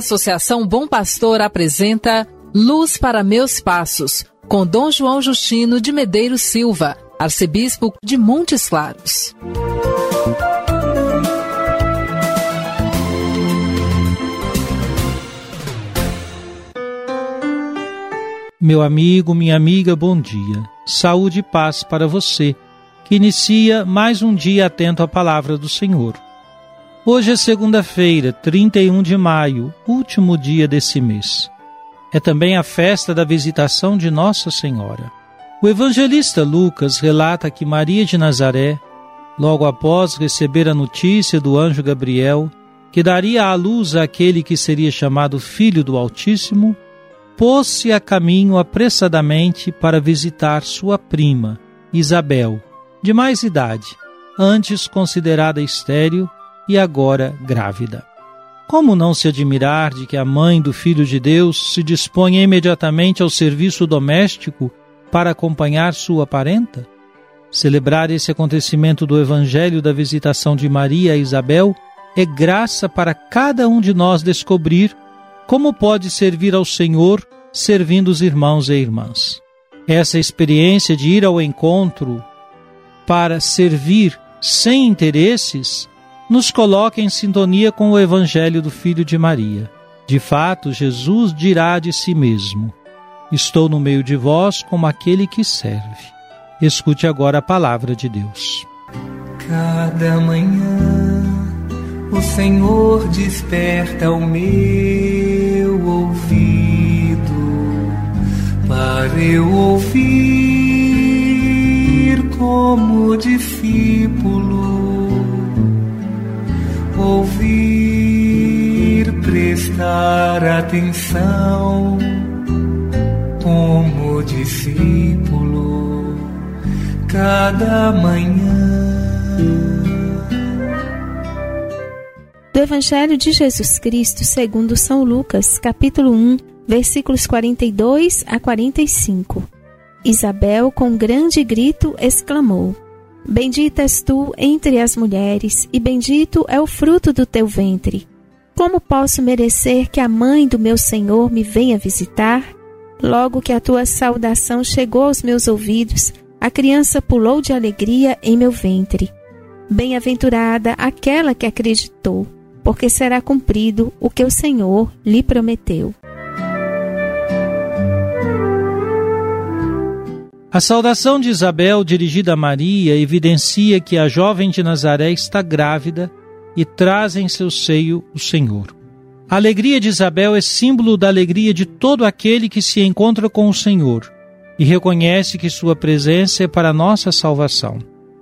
Associação Bom Pastor apresenta Luz para Meus Passos, com Dom João Justino de Medeiros Silva, arcebispo de Montes Claros. Meu amigo, minha amiga, bom dia. Saúde e paz para você, que inicia mais um dia atento à palavra do Senhor. Hoje é segunda-feira, 31 de maio, último dia desse mês. É também a festa da visitação de Nossa Senhora. O evangelista Lucas relata que Maria de Nazaré, logo após receber a notícia do anjo Gabriel, que daria à luz aquele que seria chamado Filho do Altíssimo, pôs-se a caminho apressadamente para visitar sua prima, Isabel, de mais idade, antes considerada estéril e agora grávida. Como não se admirar de que a mãe do Filho de Deus se disponha imediatamente ao serviço doméstico para acompanhar sua parenta? Celebrar esse acontecimento do Evangelho da visitação de Maria a Isabel é graça para cada um de nós descobrir como pode servir ao Senhor servindo os irmãos e irmãs. Essa experiência de ir ao encontro para servir sem interesses nos coloca em sintonia com o Evangelho do Filho de Maria. De fato, Jesus dirá de si mesmo: Estou no meio de vós como aquele que serve. Escute agora a palavra de Deus. Cada manhã o Senhor desperta o meu ouvido para eu ouvir como discípulo prestar atenção como discípulo cada manhã. Do Evangelho de Jesus Cristo segundo São Lucas, capítulo 1, versículos 42 a 45. Isabel, com grande grito, exclamou: Bendita és tu entre as mulheres, e bendito é o fruto do teu ventre. Como posso merecer que a mãe do meu Senhor me venha visitar? Logo que a tua saudação chegou aos meus ouvidos, a criança pulou de alegria em meu ventre. Bem-aventurada aquela que acreditou, porque será cumprido o que o Senhor lhe prometeu. A saudação de Isabel dirigida a Maria evidencia que a jovem de Nazaré está grávida e traz em seu seio o Senhor. A alegria de Isabel é símbolo da alegria de todo aquele que se encontra com o Senhor e reconhece que sua presença é para nossa salvação.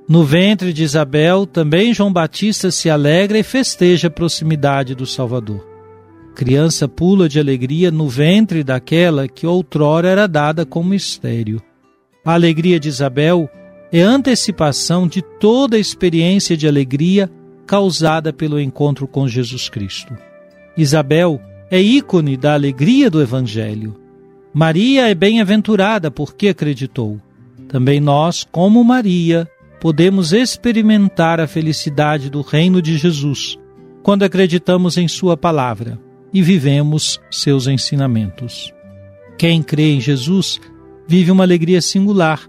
No ventre de Isabel, também João Batista se alegra e festeja a proximidade do Salvador. Criança pula de alegria no ventre daquela que outrora era dada como estéreo. A alegria de Isabel é antecipação de toda a experiência de alegria causada pelo encontro com Jesus Cristo. Isabel é ícone da alegria do Evangelho. Maria é bem-aventurada porque acreditou. Também nós, como Maria, podemos experimentar a felicidade do reino de Jesus quando acreditamos em Sua palavra e vivemos seus ensinamentos. Quem crê em Jesus vive uma alegria singular,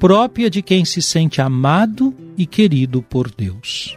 própria de quem se sente amado e querido por Deus.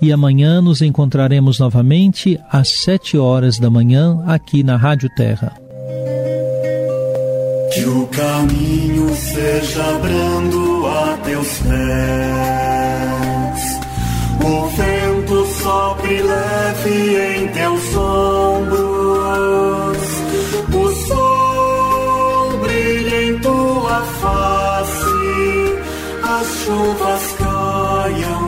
e amanhã nos encontraremos novamente às sete horas da manhã aqui na Rádio Terra. Que o caminho seja brando a teus pés, o vento sopre leve em teus ombros, o sol brilha em tua face, as chuvas caiam